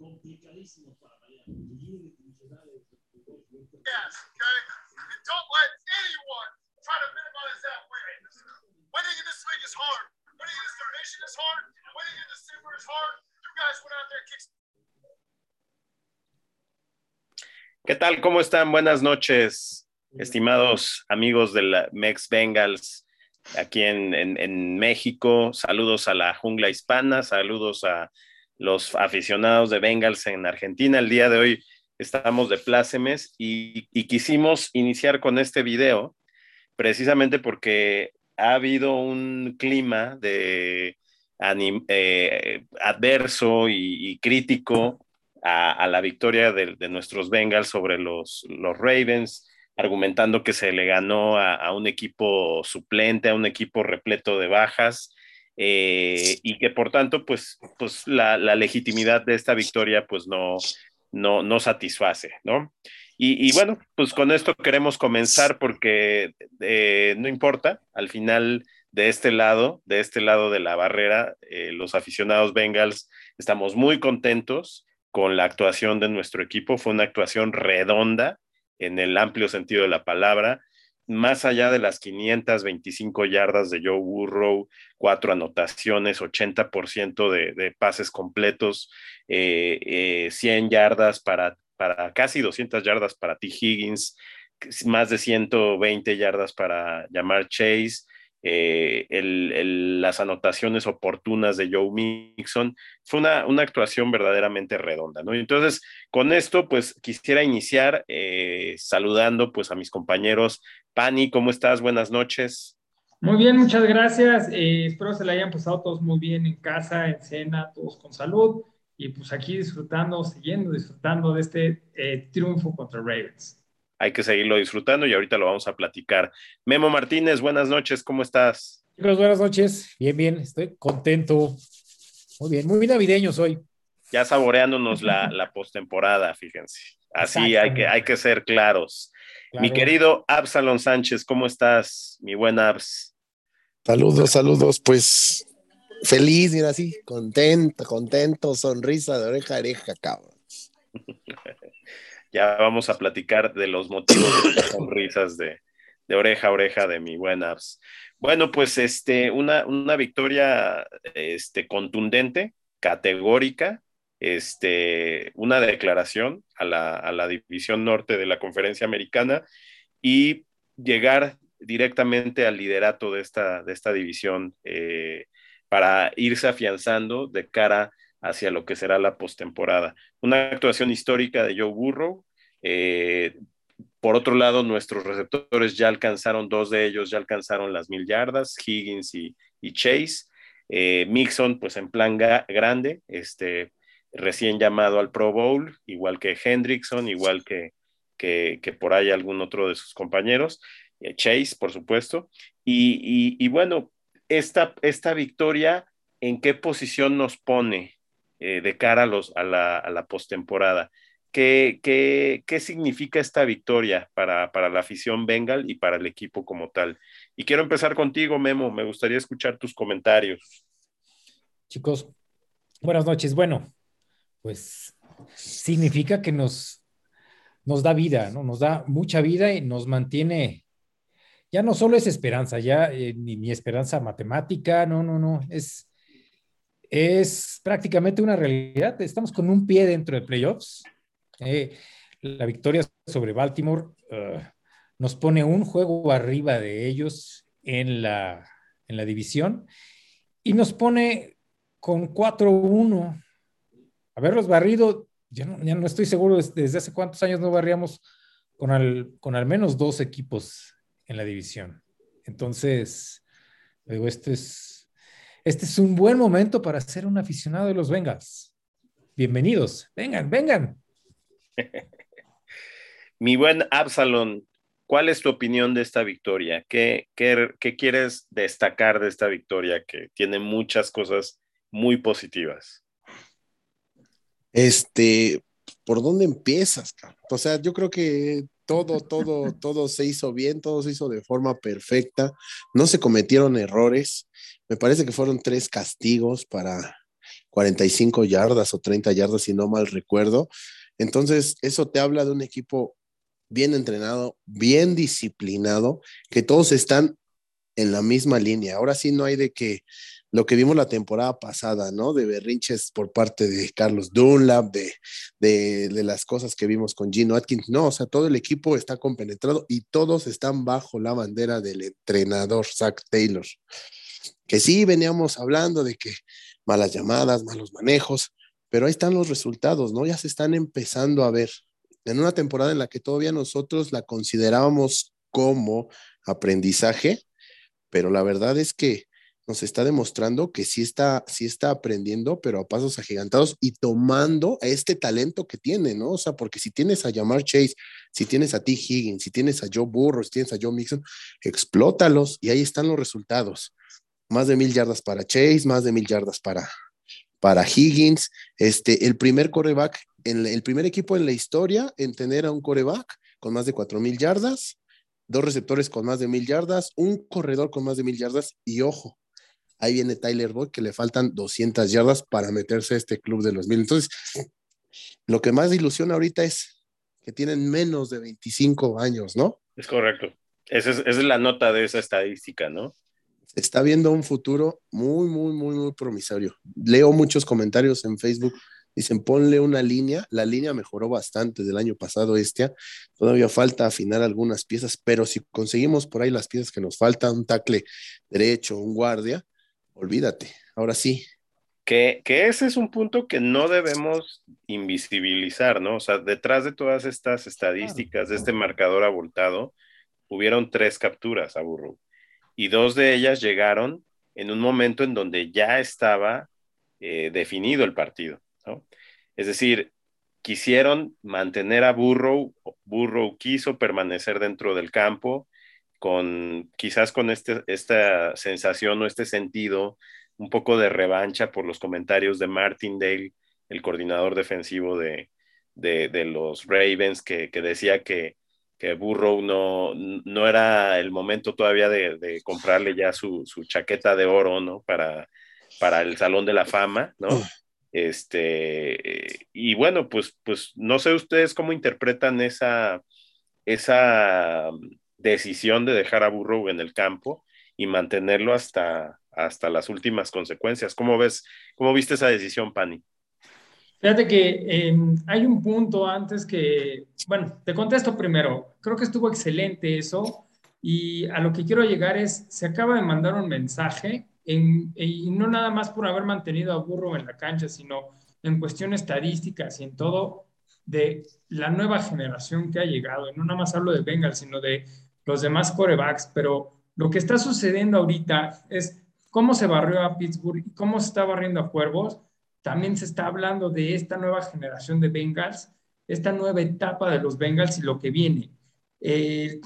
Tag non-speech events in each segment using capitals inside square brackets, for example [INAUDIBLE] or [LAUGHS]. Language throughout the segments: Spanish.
complicadísimos para variar. Yes, okay? And don't let anyone try to minimize that win. Winning in this league is hard. Winning in this division is hard. Winning in the Super is hard. You guys went out there and kicked. ¿Qué tal? ¿Cómo están? Buenas noches, estimados amigos de la Mex Bengals aquí en, en, en, México. Saludos a la jungla hispana, saludos a los aficionados de Bengals en Argentina. El día de hoy estamos de plácemes y, quisimos iniciar con este video precisamente porque ha habido un clima de eh, adverso y, crítico a, la victoria de, nuestros Bengals sobre los, Ravens, argumentando que se le ganó a, un equipo suplente, a un equipo repleto de bajas, eh, y que por tanto, pues, pues la, legitimidad de esta victoria, pues no, no, no satisface, ¿no? Y, y, bueno, pues con esto queremos comenzar porque eh, no importa, al final de este lado, de este lado de la barrera, eh, los aficionados Bengals estamos muy contentos con la actuación de nuestro equipo. Fue una actuación redonda en el amplio sentido de la palabra, más allá de las 525 yardas de Joe Burrow, cuatro anotaciones, 80% de, de pases completos, eh, eh, 100 yardas para, para casi 200 yardas para T. Higgins, más de 120 yardas para llamar Chase, eh, el, el, las anotaciones oportunas de Joe Mixon. Fue una, una actuación verdaderamente redonda, ¿no? Entonces, con esto, pues quisiera iniciar eh, saludando pues a mis compañeros. Pani, ¿cómo estás? Buenas noches. Muy bien, muchas gracias. Eh, espero se la hayan pasado todos muy bien en casa, en cena, todos con salud. Y pues aquí disfrutando, siguiendo disfrutando de este eh, triunfo contra Ravens hay que seguirlo disfrutando y ahorita lo vamos a platicar. Memo Martínez, buenas noches, ¿cómo estás? Chicos, buenas noches, bien, bien, estoy contento. Muy bien, muy navideño soy. Ya saboreándonos la, la postemporada, fíjense. Así hay que, hay que ser claros. Claro. Mi querido Absalon Sánchez, ¿cómo estás? Mi buen Abs. Saludos, saludos, pues feliz, mira así, contento, contento, sonrisa de oreja a oreja, cabrón. [LAUGHS] ya vamos a platicar de los motivos de las sonrisas de, oreja a oreja de mi buen Abs. Bueno, pues este, una, una victoria este, contundente, categórica, este, una declaración a la, a la división norte de la conferencia americana y llegar directamente al liderato de esta, de esta división eh, para irse afianzando de cara hacia lo que será la postemporada. Una actuación histórica de Joe Burrow. Eh, por otro lado, nuestros receptores ya alcanzaron, dos de ellos ya alcanzaron las mil yardas, Higgins y, Chase. Eh, Mixon, pues en plan grande, este, recién llamado al Pro Bowl, igual que Hendrickson, igual que, que, que por ahí algún otro de sus compañeros. Eh, Chase, por supuesto. Y, y, y bueno, esta, esta victoria, ¿en qué posición nos pone? Eh, de cara a, los, a la, a la postemporada. ¿Qué, qué, ¿Qué significa esta victoria para, para la afición Bengal y para el equipo como tal? Y quiero empezar contigo, Memo. Me gustaría escuchar tus comentarios. Chicos, buenas noches. Bueno, pues significa que nos, nos da vida, ¿no? Nos da mucha vida y nos mantiene. Ya no solo es esperanza, ya eh, ni, ni esperanza matemática, no, no, no, es, es prácticamente una realidad. Estamos con un pie dentro de playoffs. Eh, la victoria sobre Baltimore uh, nos pone un juego arriba de ellos en la, en la división y nos pone con 4-1. Haberlos barrido, ya no, ya no, estoy seguro desde hace cuántos años no barríamos con al, con al menos dos equipos en la división. Entonces, digo, este es este es un buen momento para ser un aficionado de los Bengals. Bienvenidos, vengan, vengan. [LAUGHS] Mi buen Absalón, ¿cuál es tu opinión de esta victoria? ¿Qué, qué, ¿Qué, quieres destacar de esta victoria que tiene muchas cosas muy positivas? Este, ¿por dónde empiezas? O sea, yo creo que todo, todo, todo se hizo bien, todo se hizo de forma perfecta, no se cometieron errores. Me parece que fueron tres castigos para, 45 yardas o 30 yardas, si no mal recuerdo. Entonces, eso te habla de un equipo bien entrenado, bien disciplinado, que todos están en la misma línea. Ahora sí no hay de que lo que vimos la temporada pasada, ¿no? De berrinches por parte de Carlos Dunlap, de, de, las cosas que vimos con Gino Atkins. No, o sea, todo el equipo está compenetrado y todos están bajo la bandera del entrenador Zach Taylor. Que sí veníamos hablando de que malas llamadas, malos manejos, pero ahí están los resultados, ¿no? Ya se están empezando a ver. En una temporada en la que todavía nosotros la considerábamos como aprendizaje, pero la verdad es que nos está demostrando que sí está, sí está aprendiendo, pero a pasos agigantados y tomando este talento que tiene, ¿no? O sea, porque si tienes a Jamar Chase, si tienes a T. Higgins, si tienes a Joe Burrow, si tienes a Joe Mixon, explótalos y ahí están los resultados. Más de mil yardas para Chase, más de mil yardas para, para Higgins. Este, el primer coreback, en el primer equipo en la historia en tener a un coreback con más de cuatro mil yardas, dos receptores con más de mil yardas, un corredor con más de mil yardas y ojo, Ahí viene Tyler Boyd, que le faltan 200 yardas para meterse a este club de los mil. Entonces, lo que más ilusiona ahorita es que tienen menos de 25 años, ¿no? Es correcto. Esa es, la nota de esa estadística, ¿no? está viendo un futuro muy, muy, muy, muy promisorio. Leo muchos comentarios en Facebook. Dicen, ponle una línea. La línea mejoró bastante del año pasado este. Todavía falta afinar algunas piezas, pero si conseguimos por ahí las piezas que nos faltan, un tackle derecho, un guardia, olvídate, ahora sí. Que, ese es un punto que no debemos invisibilizar, ¿no? O sea, detrás de todas estas estadísticas, de este marcador abultado, hubieron tres capturas a Burrow y dos de ellas llegaron en un momento en donde ya estaba eh, definido el partido, ¿no? Es decir, quisieron mantener a Burrow, Burrow quiso permanecer dentro del campo, con quizás con este, esta sensación o este sentido un poco de revancha por los comentarios de Martindale, el coordinador defensivo de, los Ravens, que, decía que, que, Burrow no, no era el momento todavía de, comprarle ya su, chaqueta de oro, ¿no? Para, para el Salón de la Fama, ¿no? Este, y bueno, pues, pues no sé ustedes cómo interpretan esa, esa decisión de dejar a Burrow en el campo y mantenerlo hasta, hasta las últimas consecuencias. ¿Cómo ves, cómo viste esa decisión, Pani? Fíjate que em, hay un punto antes que, bueno, te contesto primero. Creo que estuvo excelente eso y a lo que quiero llegar es, se acaba de mandar un mensaje en, y no nada más por haber mantenido a Burrow en la cancha, sino en cuestiones estadísticas y en todo de la nueva generación que ha llegado. Y no nada más hablo de Bengals, sino de los demás corebacks, pero lo que está sucediendo ahorita es cómo se barrió a Pittsburgh y cómo se está barriendo a Cuervos. También se está hablando de esta nueva generación de Bengals, esta nueva etapa de los Bengals y lo que viene. El,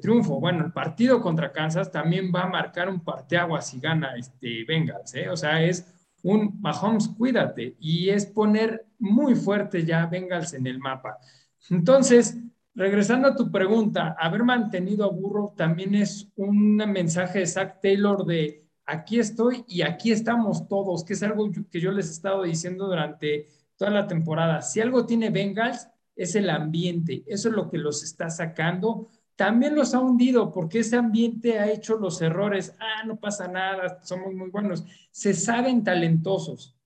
triunfo, bueno, el partido contra Kansas también va a marcar un parteaguas si gana este Bengals, ¿eh? o sea, es un Mahomes, cuídate, y es poner muy fuerte ya Bengals en el mapa. Entonces, regresando a tu pregunta, haber mantenido a Burro también es un mensaje de Zach Taylor de aquí estoy y aquí estamos todos, que es algo que yo les he estado diciendo durante toda la temporada. Si algo tiene Bengals, es el ambiente, eso es lo que los está sacando. También los ha hundido porque ese ambiente ha hecho los errores. Ah, no pasa nada, somos muy buenos. Se saben talentosos,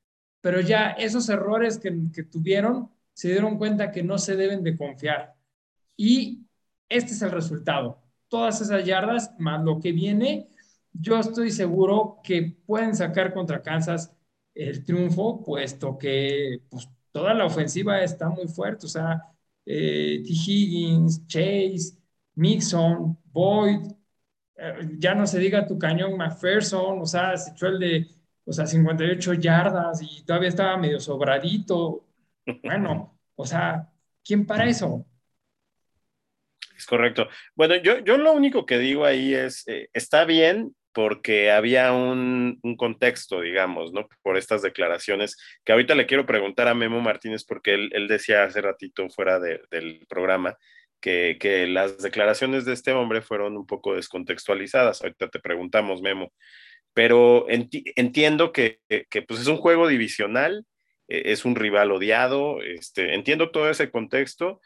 pero ya esos errores que, que tuvieron se dieron cuenta que no se deben de confiar y este es el resultado. Todas esas yardas más lo que viene, yo estoy seguro que pueden sacar contra Kansas el triunfo, puesto que pues, toda la ofensiva está muy fuerte. O sea, eh, T. Higgins, Chase, Mixon, Boyd, eh, ya no se diga tu cañón McPherson, o sea, se echó el de o sea, 58 yardas y todavía estaba medio sobradito. Bueno, o sea, ¿quién para eso? Es correcto. Bueno, yo, yo lo único que digo ahí es, eh, está bien porque había un, contexto, digamos, ¿no? Por estas declaraciones, que ahorita le quiero preguntar a Memo Martínez porque él, decía hace ratito fuera del programa que, que, las declaraciones de este hombre fueron un poco descontextualizadas. Ahorita te preguntamos, Memo. pero entiendo que, pues es un juego divisional, e, es un rival odiado, este, entiendo todo ese contexto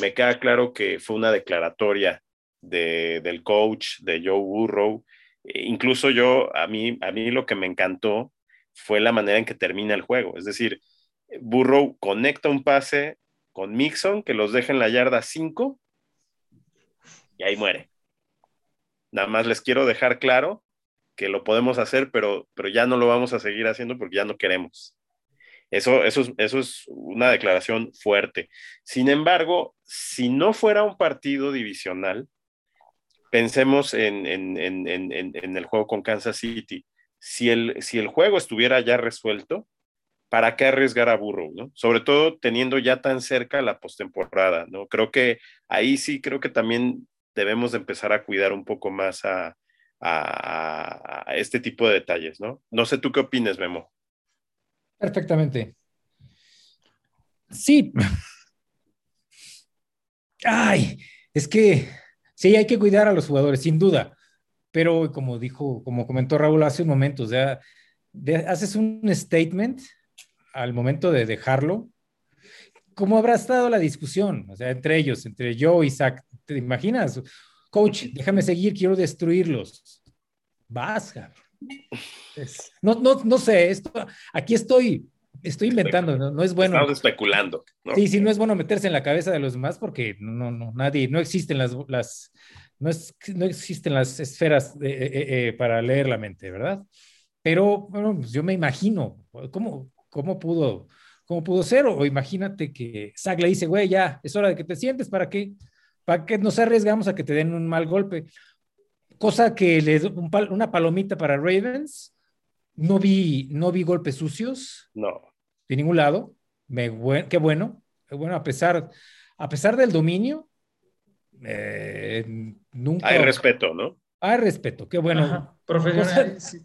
me queda claro que fue una declaratoria del coach, de Joe Burrow. E incluso yo, a mí, a mí lo que me encantó fue la manera en que termina el juego. Es decir, Burrow conecta un pase con Mixon que los deja en la yarda 5 y ahí muere. Nada más les quiero dejar claro que lo podemos hacer, pero, pero ya no lo vamos a seguir haciendo porque ya no queremos. Eso, eso, eso es una declaración fuerte. Sin embargo, si no fuera un partido divisional, pensemos en, el juego con Kansas City. Si el, si el juego estuviera ya resuelto, ¿para qué arriesgar a Burrow? ¿no? Sobre todo teniendo ya tan cerca la postemporada. ¿no? Creo que ahí sí, creo que también debemos de empezar a cuidar un poco más a, a, este tipo de detalles, ¿no? No sé tú qué opines, Memo. Perfectamente. Sí. Ay, es que sí, hay que cuidar a los jugadores, sin duda. Pero como dijo, como comentó Raúl hace un momento, o sea, haces un statement al momento de dejarlo. ¿Cómo habrá estado la discusión? O sea, entre ellos, entre yo y Zach, ¿te imaginas? coach, déjame seguir, quiero destruirlos. Vas, no, no, no sé, esto, aquí estoy, estoy inventando, no, es bueno. Estamos especulando. Sí, sí, no es bueno meterse en la cabeza de los demás porque no, no, nadie, no existen las, las no, es, no existen las esferas eh, eh, eh, para leer la mente, ¿verdad? Pero bueno, pues yo me imagino, ¿cómo, cómo pudo, cómo pudo ser? O imagínate que Zach le dice, güey, ya, es hora de que te sientes, ¿para qué? ¿Para qué nos arriesgamos a que te den un mal golpe? Cosa que le un una palomita para Ravens. No vi, no vi golpes sucios. No. De ningún lado. Me, qué bueno. Bueno, a pesar, a pesar del dominio, eh, nunca. Hay respeto, ¿no? Hay respeto, qué bueno. Profesional. sí,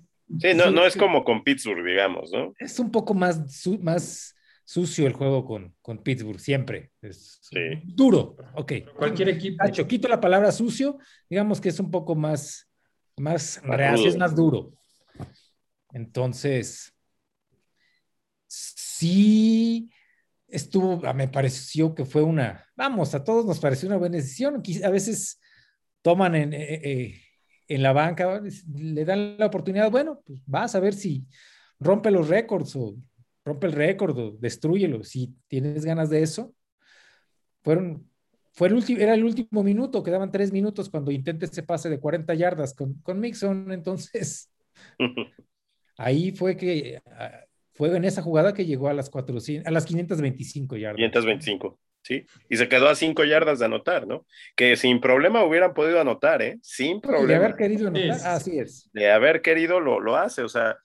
no, no es como con Pittsburgh, digamos, ¿no? Es un poco más, más sucio el juego con, con Pittsburgh, siempre. Es duro, ok. Cualquier equipo. quito la palabra sucio, digamos que es un poco más, más, es más duro. Entonces, sí estuvo, ah, me pareció que fue una, vamos, a todos nos pareció una buena decisión. A veces toman en, eh, eh, en la banca, le dan la oportunidad, bueno, pues vas a ver si rompe los récords o rompe el récord, destruyelo. Si tienes ganas de eso, fueron, fue el último, era el último minuto, quedaban tres minutos cuando intenté ese pase de 40 yardas con, con Mixon. Entonces, [LAUGHS] ahí fue que ah, fue en esa jugada que llegó a las, 400, a las 525 yardas. 525. Sí, y se quedó a cinco yardas de anotar, ¿no? Que sin problema hubieran podido anotar, ¿eh? Sin problema. De haber querido anotar, así es. De haber querido lo, lo hace, o sea,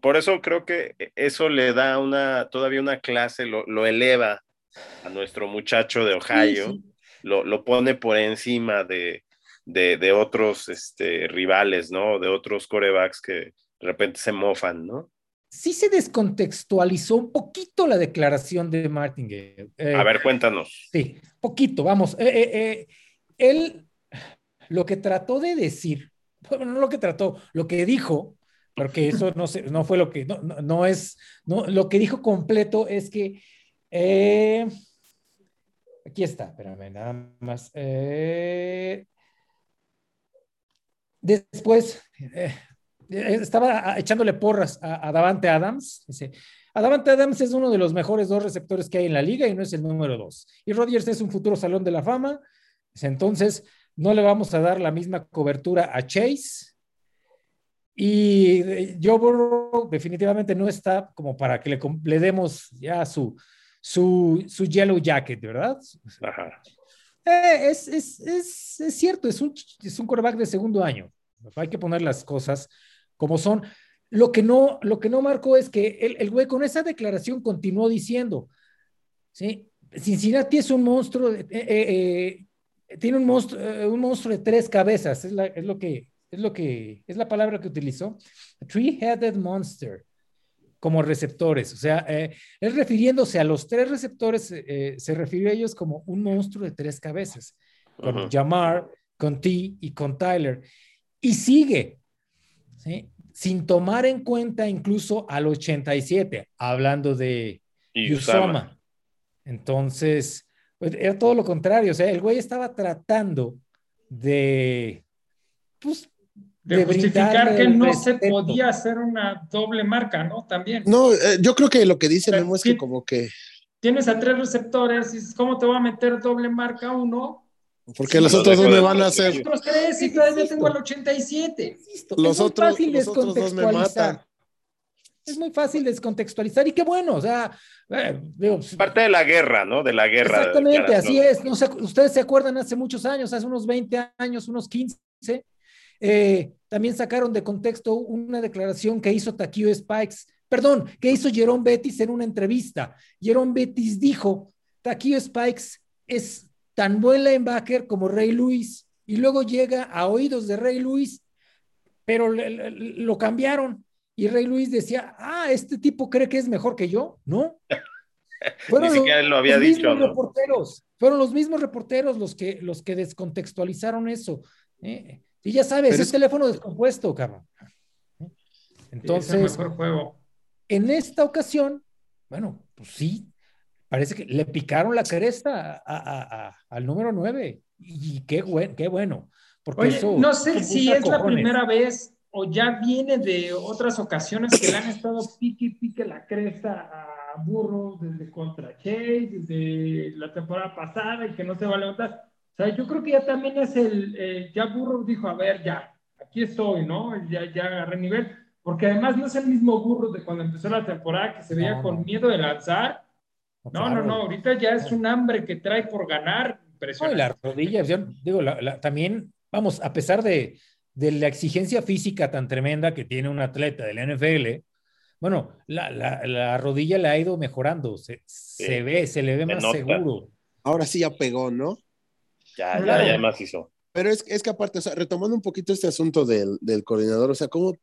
por eso creo que eso le da una, todavía una clase, lo, eleva a nuestro muchacho de Ohio, Lo, pone por encima de, otros este, rivales, ¿no? De otros corebacks que de repente se mofan, ¿no? Sí se descontextualizó un poquito la declaración de Martin. Eh, a ver, cuéntanos. Sí, poquito, vamos. Eh, eh, él lo que trató de decir, bueno, no lo que trató, lo que dijo porque eso no, no fue lo que, no, es, lo que dijo completo es que, eh, aquí está, espérame, nada más. Eh, después, eh, estaba echándole porras a, Davante Adams. Dice, Davante Adams es uno de los mejores dos receptores que hay en la liga y no es el número dos. Y Rodgers es un futuro salón de la fama. Entonces, no le vamos a dar la misma cobertura a Chase y eh, Joe Burrow definitivamente no está como para que le, le demos ya su, su, su, yellow jacket, ¿verdad? Ajá. Eh, es, es, es, es, cierto, es un, es un quarterback de segundo año. Hay que poner las cosas como son. Lo que no, lo que no marcó es que el, el güey con esa declaración continuó diciendo, ¿sí? Cincinnati es un monstruo, eh, tiene un monstruo, un monstruo de tres cabezas, es, la, es lo que es lo que es la palabra que utilizó, three-headed monster, como receptores. O sea, eh, él refiriéndose a los tres receptores, eh, se refirió a ellos como un monstruo de tres cabezas, con Jamar, con T y con Tyler. Y sigue, sin tomar en cuenta incluso al 87, hablando de Y Usama. Usama. Entonces, pues, era todo lo contrario. O sea, el güey estaba tratando de, pues, De justificar que no se podía hacer una doble marca, ¿no? También. No, eh, yo creo que lo que dice Memo es que como que, Tienes a tres receptores y ¿cómo te voy a meter doble marca a uno? porque Sí, los lo otros dos me van a hacer, Otros tres y todavía tengo el 87. Insisto, los es muy otros, fácil los otros dos me matan. Es muy fácil descontextualizar y qué bueno, o sea, eh, digo, Parte de la guerra, ¿no? De la guerra. Exactamente, así ¿no? es. No sé, ustedes se acuerdan hace muchos años, hace unos 20 años, unos 15, eh, también sacaron de contexto una declaración que hizo Takio Spikes, perdón, que hizo Jerome Bettis en una entrevista. Jerome Bettis dijo, Takio Spikes es tan buen linebacker como Ray Lewis y luego llega a oídos de Ray Lewis, pero le- le- lo cambiaron y Ray Lewis decía, ah, este tipo cree que es mejor que yo, ¿no? [LAUGHS] Fueron Ni siquiera él lo había los dicho, mismos ¿no? reporteros, fueron los mismos reporteros los que, los que descontextualizaron eso. ¿eh? Y ya sabes, es, es- teléfono descompuesto, cabrón. ¿Eh? es el Entonces, mejor juego. en esta ocasión, bueno, pues sí, parece que le picaron la cresta a- a- a- al número 9. Y qué, buen, qué bueno. Porque Oye, eso, no sé si es la primera vez o ya viene de otras ocasiones que le han estado pique y pique la cresta a Burro desde contra Chase, desde la temporada pasada y que no se va a levantar. O sea, yo creo que ya también es el, eh, ya Burro dijo, a ver, ya, aquí estoy, ¿no? Ya, ya agarré nivel. Porque además no es el mismo Burro de cuando empezó la temporada que se veía No, con no. miedo de lanzar. No, claro. no, no, ahorita ya es un hambre que trae por ganar. No, y Impresionante. las rodillas, yo digo, la- la- también, vamos, a pesar de, de la exigencia física tan tremenda que tiene un atleta del NFL, bueno, la, la- la rodilla le ha ido mejorando, se, se ve, se le ve se más nota. seguro. Ahora sí ya pegó, ¿no? Ya, ya, Claro. ya más hizo. Pero es, es que aparte, o sea, retomando un poquito este asunto del, del coordinador, o sea, ¿cómo?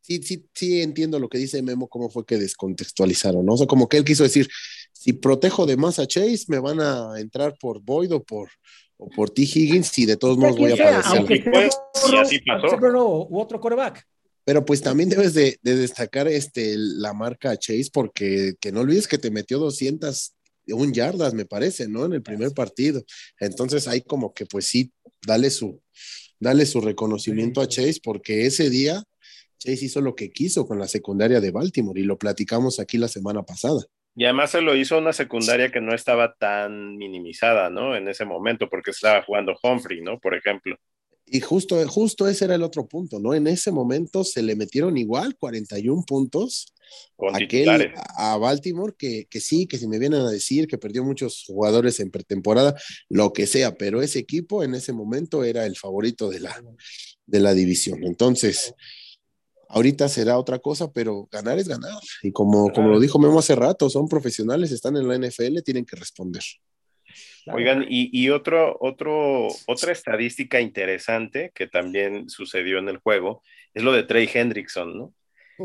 Sí, sí, sí entiendo lo que dice Memo, cómo fue que descontextualizaron, ¿no? O sea, como que él quiso decir, si protejo de más a Chase, me van a entrar por Boyd o por, o por T. Higgins y de todos modos voy a sea, padecer. aunque Y así pasó. u otro coreback. Pero pues también debes de, de destacar este, la marca Chase porque que no olvides que te metió 201 yardas, me parece, ¿no? En el primer partido. Entonces ahí como que pues sí, dale su, dale su reconocimiento a Chase porque ese día Chase hizo lo que quiso con la secundaria de Baltimore y lo platicamos aquí la semana pasada. Y además se lo hizo a una secundaria que no estaba tan minimizada, ¿no? En ese momento, porque estaba jugando Humphrey, ¿no? Por ejemplo. Y justo, justo ese era el otro punto, ¿no? En ese momento se le metieron igual 41 puntos aquel a Baltimore que, que sí, que si me vienen a decir que perdió muchos jugadores en pretemporada, lo que sea, pero ese equipo en ese momento era el favorito de la, de la división. Entonces, ahorita será otra cosa, pero ganar es ganar. Y como, como lo dijo Memo hace rato, son profesionales, están en la NFL, tienen que responder. Claro. Oigan, y, y otro, otro, otra estadística interesante que también sucedió en el juego es lo de Trey Hendrickson, ¿no?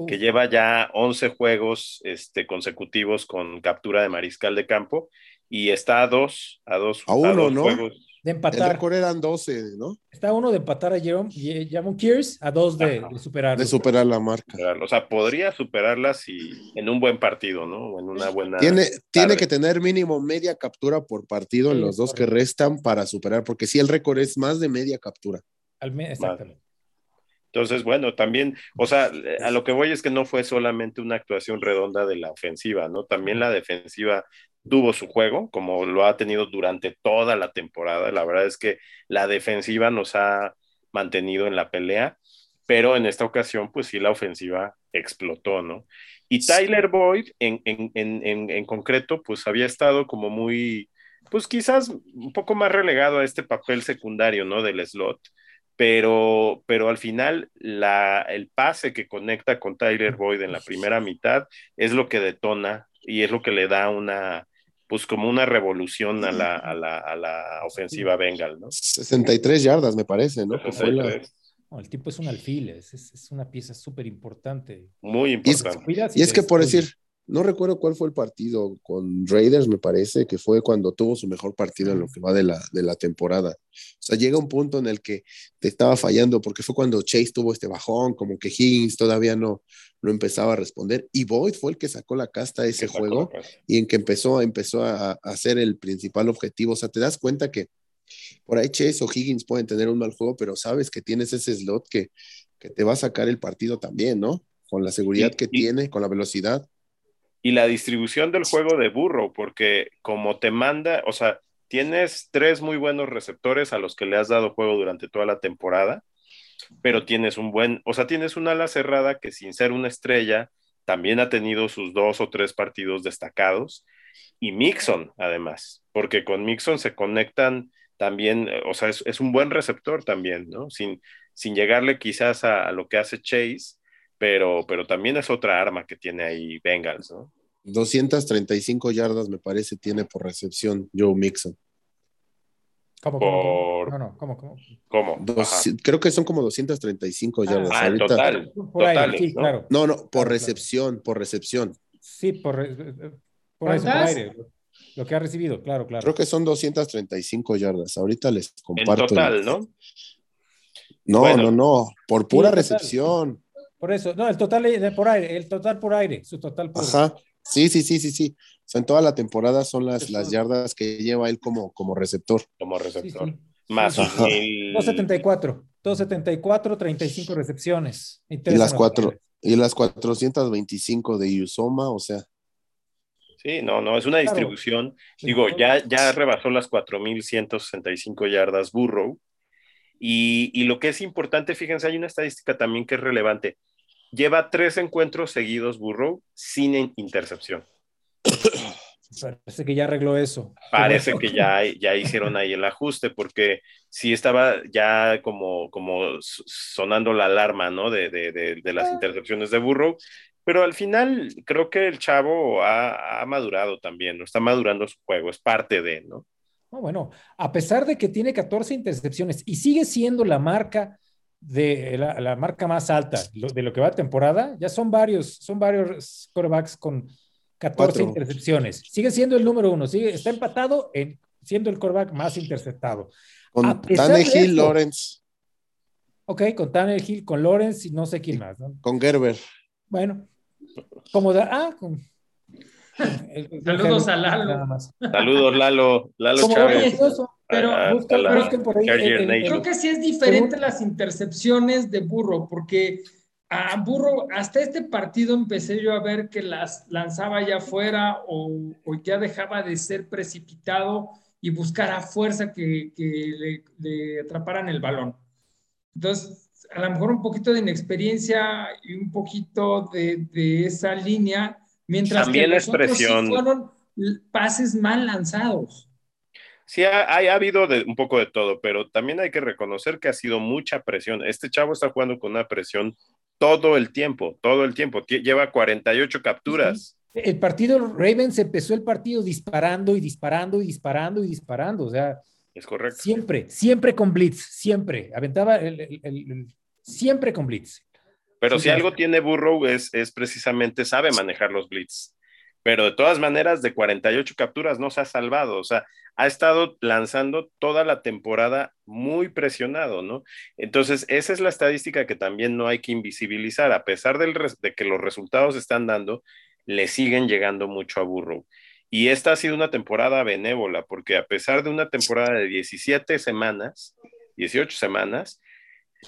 Que lleva ya 11 juegos este, consecutivos con captura de mariscal de campo y está a dos, a dos, A uno, dos ¿no? juegos. De El empatar. récord eran 12, ¿no? Está uno de empatar a Jerome, y- Jamon Kears a dos de, de superar. De superar la marca. O sea, podría superarla si en un buen partido, ¿no? O en una buena. Tiene, tiene que tener mínimo media captura por partido en los dos que restan para superar, porque si el récord es más de media captura. Al me- exactamente. Entonces, bueno, también, o sea, a lo que voy es que no fue solamente una actuación redonda de la ofensiva, ¿no? También la defensiva tuvo su juego, como lo ha tenido durante toda la temporada. La verdad es que la defensiva nos ha mantenido en la pelea, pero en esta ocasión, pues sí, la ofensiva explotó, ¿no? Y Tyler Boyd, en, en, en, en, concreto, pues había estado como muy, pues quizás un poco más relegado a este papel secundario, ¿no? Del slot pero, pero al final la, el pase que conecta con Tyler Boyd en la primera mitad es lo que detona y es lo que le da una, pues como una revolución a la, a la, a la ofensiva Bengal, ¿no? 63 yardas, me parece, ¿no? Que fue la- No, el tipo es un alfil, es, es- una pieza súper importante. Muy Y es- importante. Y es que por decir, no recuerdo cuál fue el partido con Raiders, me parece, que fue cuando tuvo su mejor partido en lo que va de la, de la temporada. O sea, llega un punto en el que te estaba fallando, porque fue cuando Chase tuvo este bajón, como que Higgins todavía no, no empezaba a responder, y Boyd fue el que sacó la casta de ese juego y en que empezó, empezó a, a ser el principal objetivo. O sea, te das cuenta que por ahí Chase o Higgins pueden tener un mal juego, pero sabes que tienes ese slot que, que te va a sacar el partido también, ¿no? Con la seguridad que tiene, con la velocidad y la distribución del juego de burro, porque como te manda, o sea, tienes tres muy buenos receptores a los que le has dado juego durante toda la temporada, pero tienes un buen, o sea, tienes una ala cerrada que sin ser una estrella, también ha tenido sus dos o tres partidos destacados, y Mixon, además, porque con Mixon se conectan también, o sea, es, un buen receptor también, ¿no? Sin, sin llegarle quizás a lo que hace Chase, pero, pero también es otra arma que tiene ahí Bengals, ¿no? 235 yardas me parece tiene por recepción Joe Mixon. ¿Cómo, cómo, No, no, ¿cómo, cómo? ¿Cómo? creo que son como 235 ah, yardas. Ah, total. Por aire, sí, claro. No, no, por recepción, por recepción. Sí, por, por, eso, por aire. Lo que ha recibido, claro, claro. Creo que son 235 yardas. Ahorita les comparto. En total, ¿no? No, no, no. Por pura recepción. Por eso, no, el total por aire, el total por aire, su total por Ajá. Sí, sí, sí, sí, sí. O sea, en toda la temporada son las, las yardas que lleva él como, como receptor. Como receptor. Más 274. 274, 35 recepciones. Y las, cuatro, y las 425 de Usoma, o sea. Sí, no, no, es una distribución. Digo, ya, ya rebasó las 4.165 yardas Burrow. Y, y, lo que es importante, fíjense, hay una estadística también que es relevante lleva tres encuentros seguidos Burrow sin intercepción. [COUGHS] Parece que ya arregló eso. Parece que ya, ya hicieron ahí el ajuste, porque sí estaba ya como, como sonando la alarma, ¿no? De, de, de, las ah. intercepciones de Burrow. Pero al final creo que el chavo ha, ha, madurado también, ¿no? Está madurando su juego, es parte de, ¿no? bueno, a pesar de que tiene 14 intercepciones y sigue siendo la marca de la, marca más alta de lo que va a temporada, ya son varios, son varios quarterbacks con 14 intercepciones. Sigue siendo el número uno, sigue, está empatado en siendo el quarterback más interceptado. Con Tannehill, Lawrence. Ok, con Tannehill, con Lawrence y no sé quién más. Con Gerber. Bueno, como da, ah, con, Saludos a Lalo. Saludos, Lalo. Lalo Chávez. Pero por ahí. creo que sí es diferente las intercepciones de Burro, porque a Burro, hasta este partido empecé yo a ver que las lanzaba ya afuera o, ya dejaba de ser precipitado y buscar a fuerza que, le, atraparan el balón. Entonces, a lo mejor un poquito de inexperiencia y un poquito de, de esa línea Mientras También que los expresión... fueron pases mal lanzados. Sí, ha, ha, habido de, un poco de todo, pero también hay que reconocer que ha sido mucha presión. Este chavo está jugando con una presión todo el tiempo, todo el tiempo. Lleva 48 capturas. El partido Ravens empezó el partido disparando y disparando y disparando y disparando. O sea, es correcto. Siempre, siempre con blitz, siempre. Aventaba el, siempre con blitz. Pero si algo tiene Burrow es, es precisamente sabe manejar los blitz. Pero de todas maneras, de 48 capturas no se ha salvado. O sea, ha estado lanzando toda la temporada muy presionado, ¿no? Entonces, esa es la estadística que también no hay que invisibilizar. A pesar del de que los resultados están dando, le siguen llegando mucho a Burrow. Y esta ha sido una temporada benévola, porque a pesar de una temporada de 17 semanas, 18 semanas,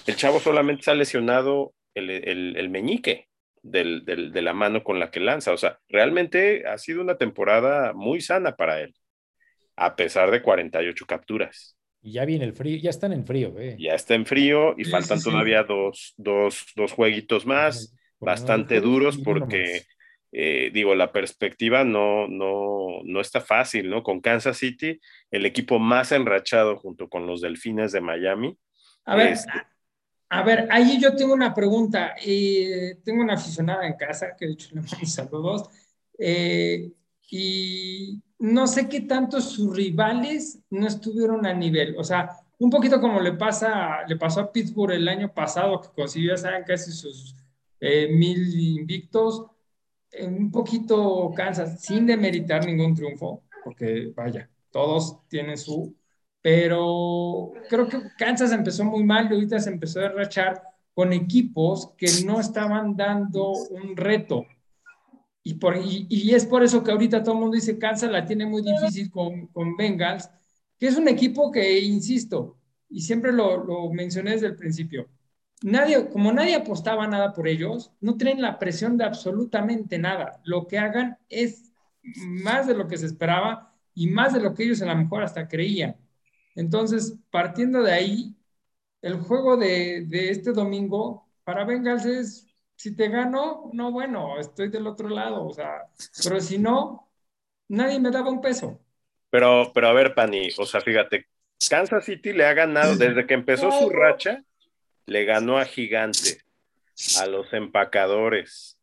el chavo solamente se ha lesionado el, meñique de la mano con la que lanza. O sea, realmente ha sido una temporada muy sana para él, a pesar de 48 capturas. Y ya viene el frío, ya están en frío. Eh. Ya está en frío y faltan todavía dos, dos, dos, jueguitos más, bastante duros, porque, eh, digo, la perspectiva no, no, no está fácil, ¿no? Con Kansas City, el equipo más enrachado junto con los Delfines de Miami. A ver, este, a ver, ahí yo tengo una pregunta. Eh, tengo una aficionada en casa, que de hecho le mando [LAUGHS] saludos, eh, y no sé qué tanto sus rivales no estuvieron a nivel. O sea, un poquito como le, pasa, le pasó a Pittsburgh el año pasado, que consiguió, saben, casi sus eh, mil invictos. un poquito Kansas, sin demeritar ningún triunfo, porque vaya, todos tienen su, pero creo que Kansas empezó muy mal y ahorita se empezó a rachar con equipos que no estaban dando un reto. Y, por, y, es por eso que ahorita todo el mundo dice Kansas la tiene muy difícil con, con Bengals, que es un equipo que, insisto, y siempre lo, lo mencioné desde el principio, nadie, como nadie apostaba nada por ellos, no tienen la presión de absolutamente nada. Lo que hagan es más de lo que se esperaba y más de lo que ellos a lo mejor hasta creían. Entonces, partiendo de ahí, el juego de, este domingo para Bengals es, si te gano, no, bueno, estoy del otro lado, o sea, pero si no, nadie me daba un peso. Pero, pero a ver, Pani, o sea, fíjate, Kansas City le ha ganado desde que empezó su racha, le ganó a Gigante, a los empacadores,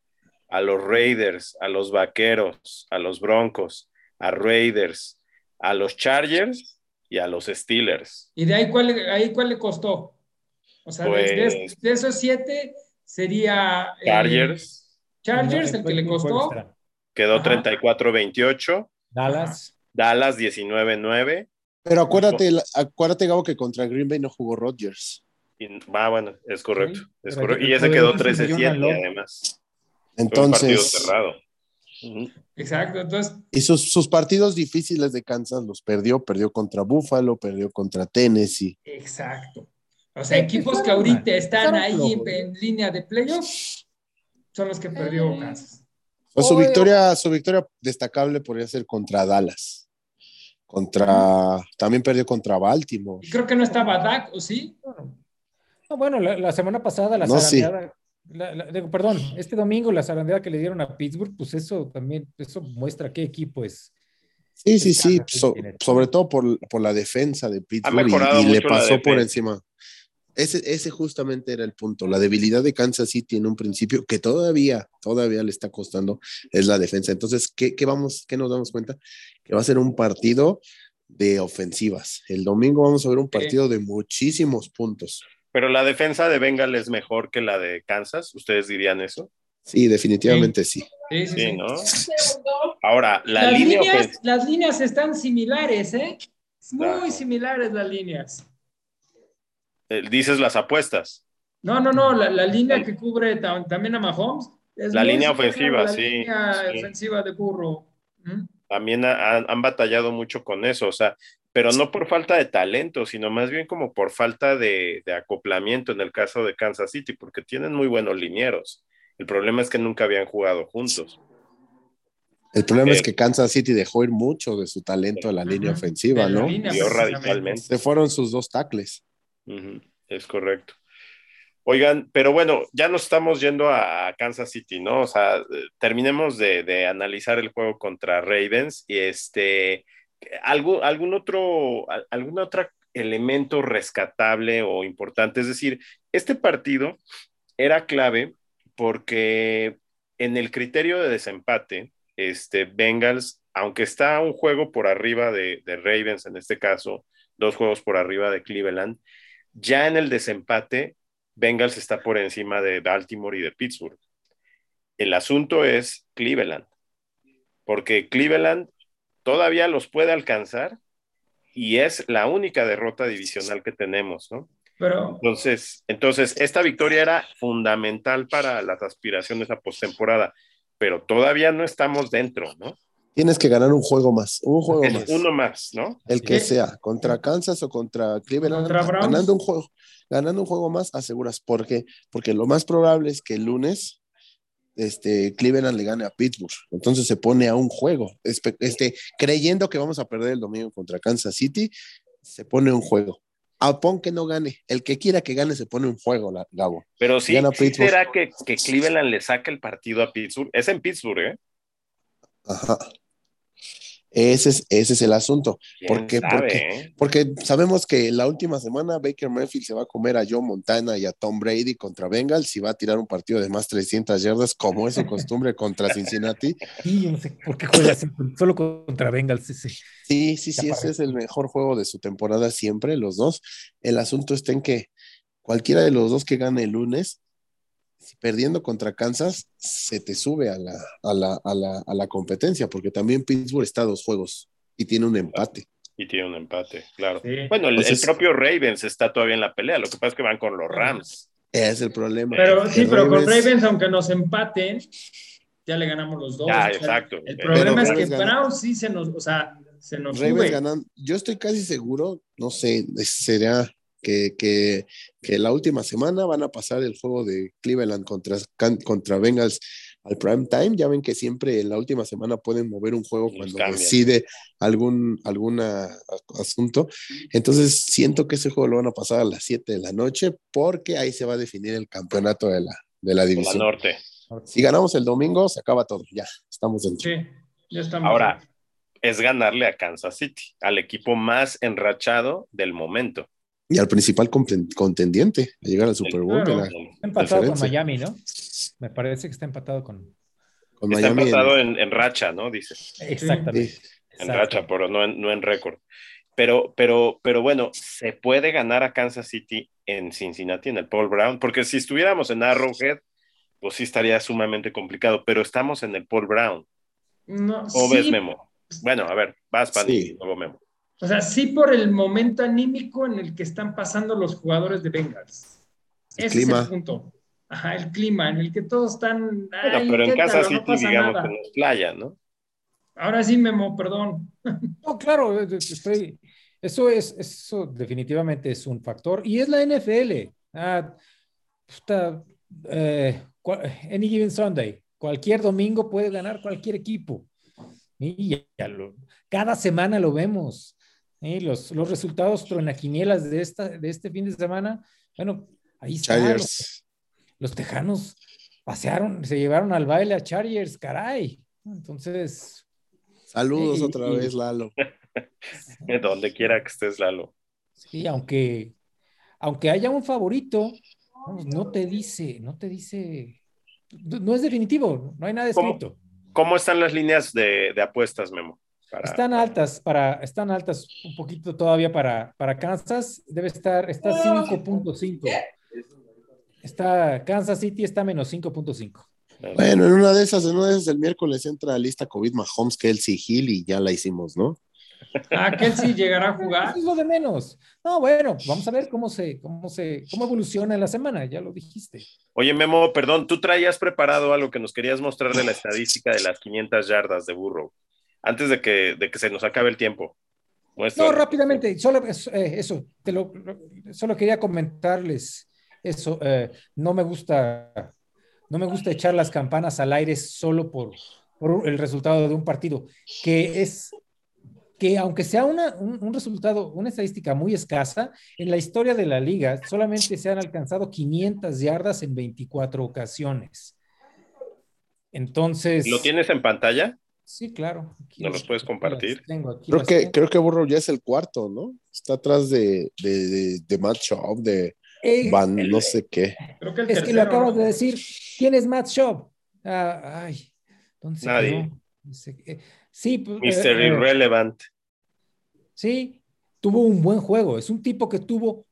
a los Raiders, a los Vaqueros, a los Broncos, a Raiders, a los Chargers y a los Steelers. ¿Y de ahí cuál, ahí cuál le costó? O sea, de, pues esos siete sería... Eh, Chargers. Chargers, el que le costó. Quedó 34-28. Dallas. Dallas 19-9. Pero acuérdate, acuérdate, Gabo, que contra Green Bay no jugó Rodgers. Va, bueno, es correcto. Es correcto. Y ese quedó 13-7 además. Entonces. cerrado. Exacto, entonces. Y sus, sus, partidos difíciles de Kansas los perdió, perdió contra Buffalo, perdió contra Tennessee. Exacto. O sea, equipos que ahorita están ahí en, línea de playoffs son los que perdió Kansas. Pues su victoria, su victoria destacable podría ser contra Dallas. Contra, también perdió contra Baltimore. creo que no estaba Dak, ¿o sí? No, bueno, la, semana pasada la no, perdón, este domingo la zarandeada que le dieron a Pittsburgh, pues eso también, eso muestra qué equipo es. Sí, sí, sí, sobre todo por, por, la defensa de Pittsburgh y, le pasó por encima. Ese, ese justamente era el punto. La debilidad de Kansas City en un principio, que todavía, todavía le está costando, es la defensa. Entonces, ¿qué, qué vamos, qué nos damos cuenta? Que va a ser un partido de ofensivas. El domingo vamos a ver un partido de muchísimos puntos. Pero la defensa de Bengal es mejor que la de Kansas, ¿ustedes dirían eso? Sí, definitivamente sí. Sí, sí, ¿no? Ahora, la las línea líneas, Las líneas están similares, ¿eh? Muy similares las líneas. Eh, dices las apuestas. No, no, no, la, línea que cubre también a Mahomes. Es la línea ofensiva, la sí. Línea ofensiva de Curro. También han, batallado mucho con eso, o sea, pero no por falta de talento, sino más bien como por falta de, acoplamiento en el caso de Kansas City, porque tienen muy buenos linieros. El problema es que nunca habían jugado juntos. El problema es eh, que Kansas City dejó ir mucho de su talento en la línea ofensiva, ¿no? radicalmente. Se fueron sus dos tackles. Es correcto. Oigan, pero bueno, ya nos estamos yendo a Kansas City, ¿no? O sea, terminemos de, analizar el juego contra Ravens y este, ¿algún, algún otro, algún otro elemento rescatable o importante? Es decir, este partido era clave porque en el criterio de desempate, este, Bengals, aunque está un juego por arriba de, de Ravens en este caso, dos juegos por arriba de Cleveland, ya en el desempate, Bengals está por encima de Baltimore y de Pittsburgh. El asunto es Cleveland, porque Cleveland todavía los puede alcanzar y es la única derrota divisional que tenemos, ¿no? Pero... Entonces, entonces, esta victoria era fundamental para las aspiraciones a postemporada, pero todavía no estamos dentro, ¿no? Tienes que ganar un juego más, un juego más. Uno más, ¿no? El que sea, contra Kansas o contra Cleveland, ganando un juego, ganando un juego más, aseguras. ¿Por qué? Porque lo más probable es que el lunes este, Cleveland le gane a Pittsburgh. Entonces se pone a un juego. Este, creyendo que vamos a perder el domingo contra Kansas City, se pone un juego. A pon que no gane. El que quiera que gane se pone un juego, la, Gabo. Pero sí, será que, que Cleveland le saca el partido a Pittsburgh. Es en Pittsburgh, ¿eh? Ajá. Ese es, ese es el asunto. Porque, porque, eh? porque sabemos que la última semana Baker Mayfield se va a comer a Joe Montana y a Tom Brady contra Bengals y va a tirar un partido de más 300 yardas, como es su [LAUGHS] costumbre contra Cincinnati. Sí, yo no sé por qué juega así, solo contra Bengals. Sí, sí, sí, sí ese es el mejor juego de su temporada siempre, los dos. El asunto está en que cualquiera de los dos que gane el lunes perdiendo contra Kansas, se te sube a la, a la, a la, a la competencia, porque también Pittsburgh está a dos juegos y tiene un empate. Y tiene un empate, claro. Sí. Bueno, el, Entonces- el propio Ravens está todavía en la pelea. Lo que pasa es que van con los Rams. Es el problema. Pero sí, pero con Ravens- aunque nos empaten, ya le ganamos los dos. O sea, exacto. El Pero problema es que Ravens. Brown sí se nos, o sea, se nos Ravens sube. ganan. Yo estoy casi seguro, no sé, será que, que, que la última semana van a pasar el juego de Cleveland contra, contra Bengals al prime time. Ya ven que siempre en la última semana pueden mover un juego cuando cambian. decide algún alguna asunto. Entonces siento que ese juego lo van a pasar a las 7 de la noche porque ahí se va a definir el campeonato de la, de la división. norte. Si ganamos el domingo, se acaba todo. Ya, estamos dentro. Sí, ya estamos. Ahora, es ganarle a Kansas City, al equipo más enrachado del momento. Y al principal contendiente a llegar al Super Bowl. Claro. Está empatado con. Miami, ¿no? Me parece que está empatado con. con Está Miami. empatado en, en racha, ¿no? Dices. Exactamente. Sí. En racha, pero no en, no en récord. Pero, pero, pero bueno, se puede ganar a Kansas City en Cincinnati, en el Paul Brown, porque si estuviéramos en Arrowhead, pues sí estaría sumamente complicado, pero estamos en el Paul Brown. no, ¿Cómo sí, ves, Memo? Bueno, a ver, vas, Pani, Sí. y luego Memo. O sea, sí por el momento anímico en el que están pasando los jugadores de Bengals. El Ese clima. es el punto. Ajá, el clima en el que todos están. Bueno, "Ay, pero en Kansas no City, pasa digamos nada". que no es playa, ¿no? Ahora sí, Memo, perdón. No, claro, eh, estoy, eso es, eso definitivamente es un factor. Y es la NFL. Ah, puta, eh, any given Sunday. Cualquier domingo puede ganar cualquier equipo. Y ya- ya lo- cada semana lo vemos. ¿Sí? Los, los resultados truenaquinielas de, esta, de este fin de semana, bueno, ahí están. Los, Chargers. los tejanos pasearon, se llevaron al baile a Chargers, caray. Entonces, Saludos Y- otra y- vez, Lalo. [LAUGHS] Donde quiera que estés, Lalo. Sí, aunque, aunque haya un favorito, no te dice, no te dice, no es definitivo, no hay nada ¿Cómo? escrito. ¿Cómo están las líneas de, de apuestas, Memo? Para- Están altas para, están altas un poquito todavía para, para Kansas, debe estar, está 5.5. Está, Kansas City está menos 5.5. Bueno, en una de esas, en una de esas el miércoles entra a lista COVID Mahomes, Kelsey Hill y ya la hicimos, ¿no? Ah, Kelsey llegará a jugar. Eso es lo de menos. No, bueno, vamos a ver cómo se, cómo se, cómo evoluciona en la semana, ya lo dijiste. Oye, Memo, perdón, tú traías preparado algo que nos querías mostrar de la estadística de las 500 yardas de Burrow. Antes de que, de que se nos acabe el tiempo. Muéstralo. No, rápidamente, solo es- eh, eso, te lo- solo quería comentarles eso. eh, no me gusta, no me gusta echar las campanas al aire solo por, por el resultado de un partido, que es que aunque sea una, un, un resultado, una estadística muy escasa, en la historia de la liga solamente se han alcanzado 500 yardas en 24 ocasiones. Entonces, ¿Lo tienes en pantalla? Sí, claro. aquí ¿Nos los puedes compartir? las tengo, aquí Creo que, tengo. creo que Burrow ya es el cuarto, ¿no? Está atrás de, de, de, de Matt Schaub, de Eh, Van, no sé qué. Creo que el Es que lo acabas ¿no? de decir. ¿Quién es Matt Schaub? Ah, ay, ¿dónde se Nadie. quedó? No sé qué. Sí, pues, Mr. eh, eh, Irrelevant. sí, tuvo un buen juego. Es un tipo que tuvo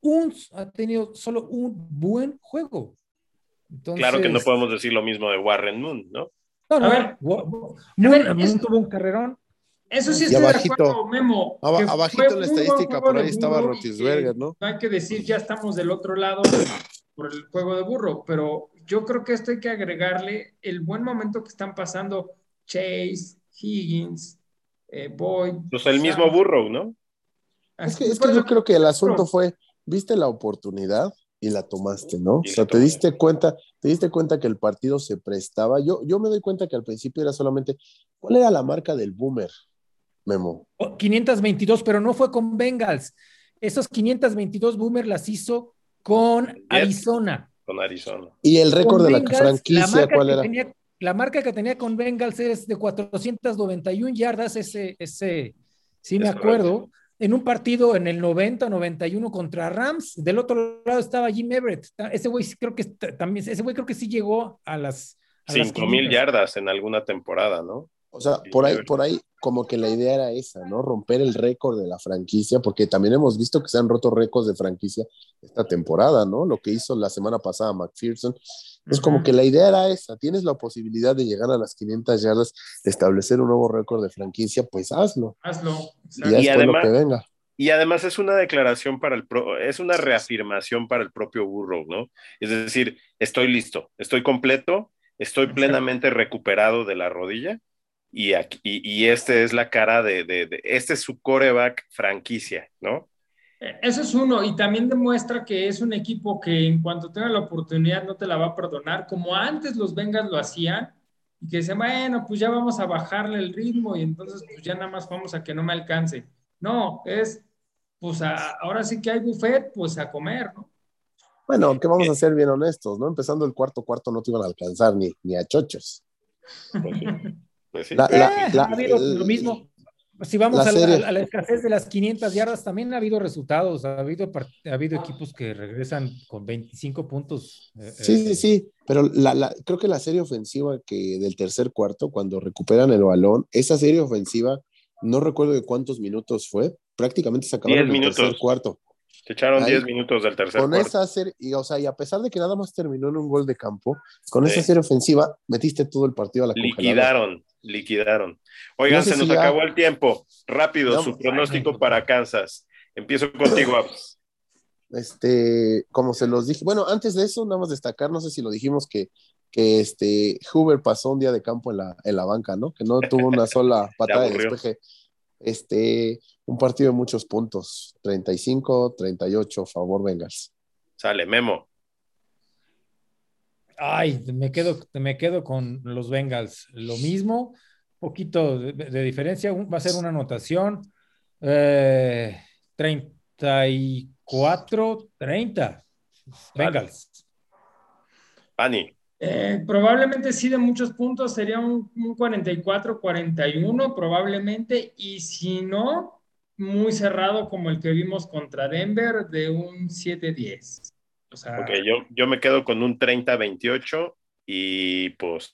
un, ha tenido solo un buen juego. Entonces, Claro que no podemos decir lo mismo de Warren Moon, ¿no? No, no, A ver. A Moon- es- Moon tuvo un carrerón. Eso sí estoy de abajito, acuerdo, Memo. abajito en la estadística, por de ahí estaba que ¿no? No hay que decir, ya estamos del otro lado por el juego de burro, pero yo creo que esto hay que agregarle el buen momento que están pasando Chase, Higgins, eh, Boyd. Pues el mismo Sam. Burrow, ¿no? Es que, es que yo creo que el asunto fue, viste la oportunidad y la tomaste, ¿no? Y O la sea, te diste cuenta, te diste cuenta que el partido se prestaba. Yo, yo me doy cuenta que al principio era solamente, ¿cuál era la marca del boomer, Memo? Oh, 522, pero no fue con Bengals. Esos 522 Boomer las hizo con Arizona. Con Arizona. Y el récord Con de la Bengals, franquicia, marca ¿cuál era? tenía- la marca que tenía con Bengals es de 491 yardas, ese, ese sí me Es acuerdo, en un partido en el 90 91 contra Rams. Del otro lado estaba Jim Everett. Ese güey creo que también, ese güey creo que sí llegó a las. a las 5 mil 500. yardas en alguna temporada, ¿no? O sea, por ahí, por ahí, como que la idea era esa, ¿no? Romper el récord de la franquicia, porque también hemos visto que se han roto récords de franquicia esta temporada, ¿no? Lo que hizo la semana pasada McPherson. Es como que la idea era esa, tienes la posibilidad de llegar a las 500 yardas, de establecer un nuevo récord de franquicia, pues hazlo. Hazlo. Y, y además, lo que venga. Y además es una declaración para el, pro, es una reafirmación para el propio Burrow, ¿no? Es decir, estoy listo, estoy completo, estoy plenamente recuperado de la rodilla y, aquí, y, y este es la cara de, de, de, este es su coreback franquicia, ¿no? Eso es uno, y también demuestra que es un equipo que en cuanto tenga la oportunidad no te la va a perdonar, como antes los Vengas lo hacían, y que dicen, bueno, pues ya vamos a bajarle el ritmo y entonces pues ya nada más vamos a que no me alcance. No, es, pues a, ahora sí que hay buffet, pues a comer, ¿no? Bueno, que vamos a ser bien honestos, ¿no? Empezando el cuarto cuarto no te iban a alcanzar ni, ni a chochos. [LAUGHS] Pues sí. Pues sí. La, la, la, ha habido lo mismo. Si vamos a la, a, la, escasez de las 500 yardas, también ha habido resultados, ha habido, ha habido equipos que regresan con 25 puntos. Eh, sí, sí, sí, pero la, creo que la serie ofensiva que del tercer cuarto, cuando recuperan el balón, esa serie ofensiva, no recuerdo de cuántos minutos fue, prácticamente se acabaron el tercer cuarto. Se echaron 10 minutos del tercer con cuarto. Esa serie, y, o sea, y a pesar de que nada más terminó en un gol de campo, con sí. esa serie ofensiva metiste todo el partido a la Liquidaron, liquidaron. Oigan, no sé se nos si acabó ya... el tiempo. Rápido, no, su pronóstico ay, para Kansas. Empiezo contigo, [COUGHS] Abs. Este, como se los dije, bueno, antes de eso, nada más destacar, no sé si lo dijimos que, que este Hoover pasó un día de campo en la, en la banca, ¿no? Que no tuvo una [LAUGHS] sola patada de despeje. Este, un partido de muchos puntos, 35, 38, favor Bengals. Sale, Memo. Ay, me quedo, me quedo con los Bengals. Lo mismo, poquito de, de, diferencia, va a ser una anotación. Eh, 34, 30. Bengals. Pani. Eh, probablemente sí de muchos puntos, sería un, un 44-41 probablemente, y si no, muy cerrado como el que vimos contra Denver de un 7-10. O sea, ok, yo, yo me quedo con un 30-28 y pues